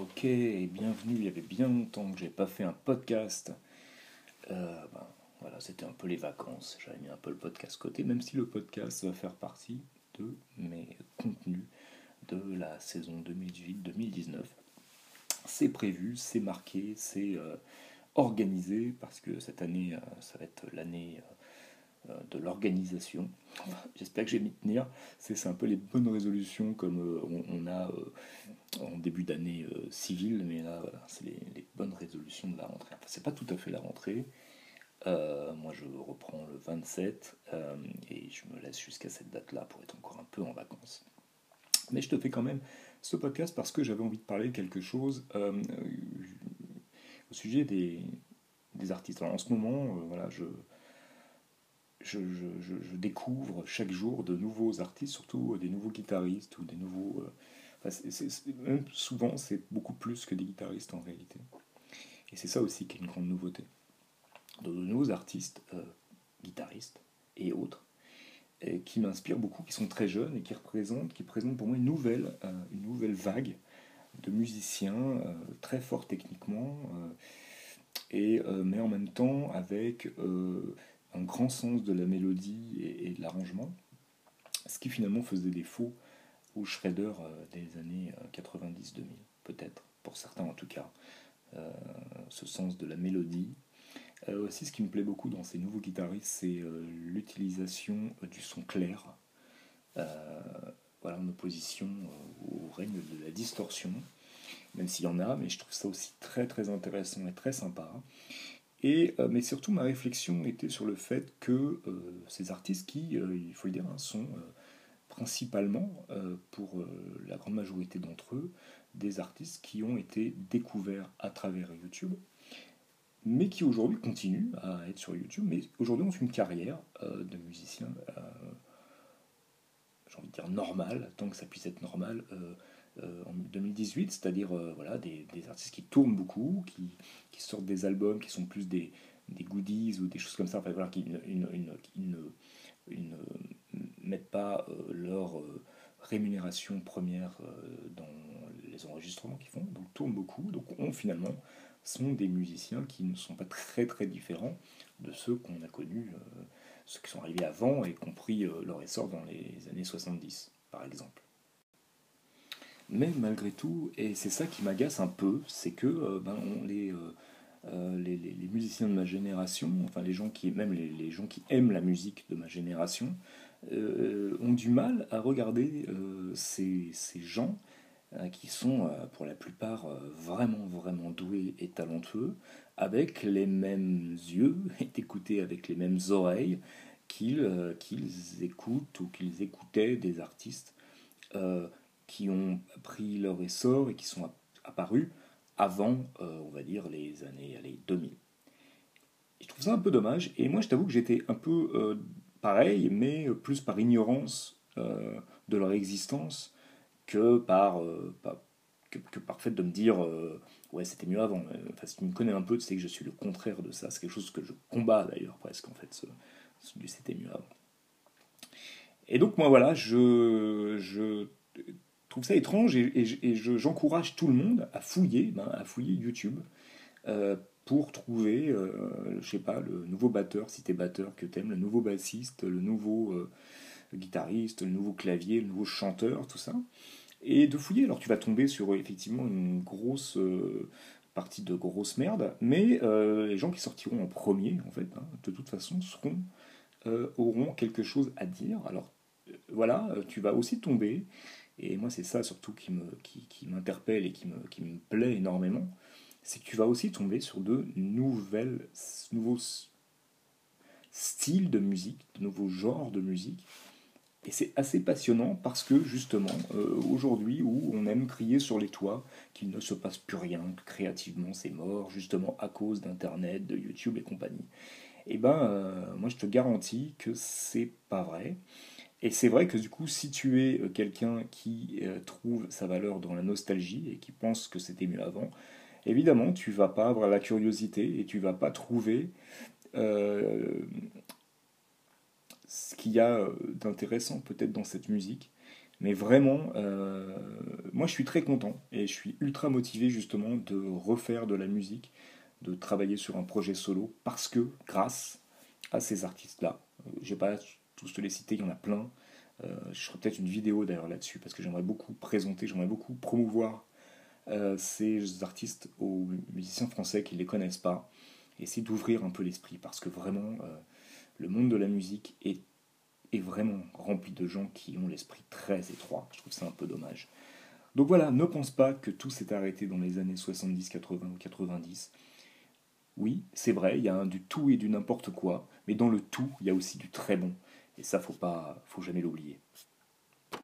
Ok, bienvenue. Il y avait bien longtemps que j'ai pas fait un podcast. Euh, ben, voilà, c'était un peu les vacances. J'avais mis un peu le podcast côté, même si le podcast va faire partie de mes contenus de la saison 2018-2019. C'est prévu, c'est marqué, c'est euh, organisé parce que cette année, euh, ça va être l'année de l'organisation. J'espère que je vais m'y tenir. C'est un peu les bonnes résolutions comme euh, on, a euh, en début d'année civile, mais là, c'est les, bonnes résolutions de la rentrée. Enfin, c'est pas tout à fait la rentrée. moi, je reprends le 27 et je me laisse jusqu'à cette date-là pour être encore un peu en vacances. Mais je te fais quand même ce podcast parce que j'avais envie de parler de quelque chose au sujet des, des artistes. en ce moment, voilà, je, je, découvre chaque jour de nouveaux artistes, surtout des nouveaux guitaristes ou des nouveaux. Euh, même souvent, c'est beaucoup plus que des guitaristes en réalité. Et c'est ça aussi qui est une grande nouveauté. De nouveaux artistes, euh, guitaristes et autres, qui m'inspirent beaucoup, qui sont très jeunes et qui représentent, qui présentent pour moi une nouvelle, euh, une nouvelle vague de musiciens très forts techniquement, et, mais en même temps avec un grand sens de la mélodie et, de l'arrangement, ce qui finalement faisait défaut au Shredder euh, des années 90-2000, euh, peut-être, pour certains en tout cas, euh, ce sens de la mélodie. aussi, ce qui me plaît beaucoup dans ces nouveaux guitaristes, c'est l'utilisation du son clair, voilà, en opposition au règne de la distorsion, même s'il y en a, mais je trouve ça aussi très très intéressant et très sympa. Euh, mais surtout, ma réflexion était sur le fait que euh, ces artistes qui, euh, il faut le dire, hein, sont principalement, pour la grande majorité d'entre eux, des artistes qui ont été découverts à travers YouTube, mais qui aujourd'hui continuent à être sur YouTube, mais aujourd'hui ont une carrière de musicien, j'ai envie de dire normal, tant que ça puisse être normal, en 2018, c'est-à-dire euh, voilà, des, artistes qui tournent beaucoup, qui, sortent des albums qui sont plus des, goodies ou des choses comme ça, qui, ne, mettent pas euh, leur rémunération première dans les enregistrements qu'ils font, donc tournent beaucoup, donc on finalement sont des musiciens qui ne sont pas très très différents de ceux qu'on a connus, ceux qui sont arrivés avant et qui ont pris leur essor dans les années 70 par exemple. Mais malgré tout, et c'est ça qui m'agace un peu, c'est que euh, ben, euh, euh, les, les, musiciens de ma génération, enfin les gens qui, même les, gens qui aiment la musique de ma génération, ont du mal à regarder ces, ces, gens qui sont pour la plupart vraiment vraiment doués et talentueux, avec les mêmes yeux et écoutés avec les mêmes oreilles qu'ils qu'ils écoutent ou qu'ils écoutaient des artistes qui ont pris leur essor et qui sont apparus avant, euh, on va dire, les années allez, 2000. je trouve ça un peu dommage, et moi je t'avoue que j'étais un peu euh, pareil, mais plus par ignorance euh, de leur existence que par, que, par fait de me dire ouais c'était mieux avant. Enfin, si tu me connais un peu, tu sais que je suis le contraire de ça, c'est quelque chose que je combats d'ailleurs presque en fait, ce, c'était mieux avant. Et donc moi voilà, je, je trouve ça étrange et, j'encourage tout le monde à fouiller, ben, à fouiller YouTube euh, pour trouver, euh, je sais pas, le nouveau batteur, si t'es batteur que t'aimes, le nouveau bassiste, le nouveau euh, guitariste, le nouveau clavier, le nouveau chanteur, tout ça. Et de fouiller, alors tu vas tomber sur effectivement une grosse partie de grosse merde, mais les gens qui sortiront en premier, en fait, hein, de toute façon, seront, auront quelque chose à dire. Alors voilà, tu vas aussi tomber et moi, c'est ça surtout qui, me, qui, qui m'interpelle et qui me, qui me plaît énormément. C'est que tu vas aussi tomber sur de nouvelles, nouveaux styles de musique, de nouveaux genres de musique. Et c'est assez passionnant parce que justement, euh, aujourd'hui où on aime crier sur les toits qu'il ne se passe plus rien, que créativement c'est mort, justement à cause d'Internet, de YouTube et compagnie, eh ben euh, moi je te garantis que c'est pas vrai. Et c'est vrai que du coup, si tu es euh, quelqu'un qui euh, trouve sa valeur dans la nostalgie et qui pense que c'était mieux avant, évidemment, tu vas pas avoir la curiosité et tu vas pas trouver euh, ce qu'il y a d'intéressant peut-être dans cette musique. Mais vraiment, moi je suis très content et je suis ultra motivé justement de refaire de la musique, de travailler sur un projet solo parce que grâce à ces artistes-là, vais pas tous te les citer, il y en a plein. Euh, je ferai peut-être une vidéo d'ailleurs là-dessus parce que j'aimerais beaucoup présenter, j'aimerais beaucoup promouvoir euh, ces artistes aux musiciens français qui ne les connaissent pas, et essayer d'ouvrir un peu l'esprit parce que vraiment le monde de la musique est vraiment rempli de gens qui ont l'esprit très étroit. Je trouve ça un peu dommage. Donc voilà, ne pense pas que tout s'est arrêté dans les années 70, 80 ou 90. Oui, c'est vrai, il y a du tout et du n'importe quoi, mais dans le tout, il y a aussi du très bon. Et ça, faut pas, faut jamais l'oublier.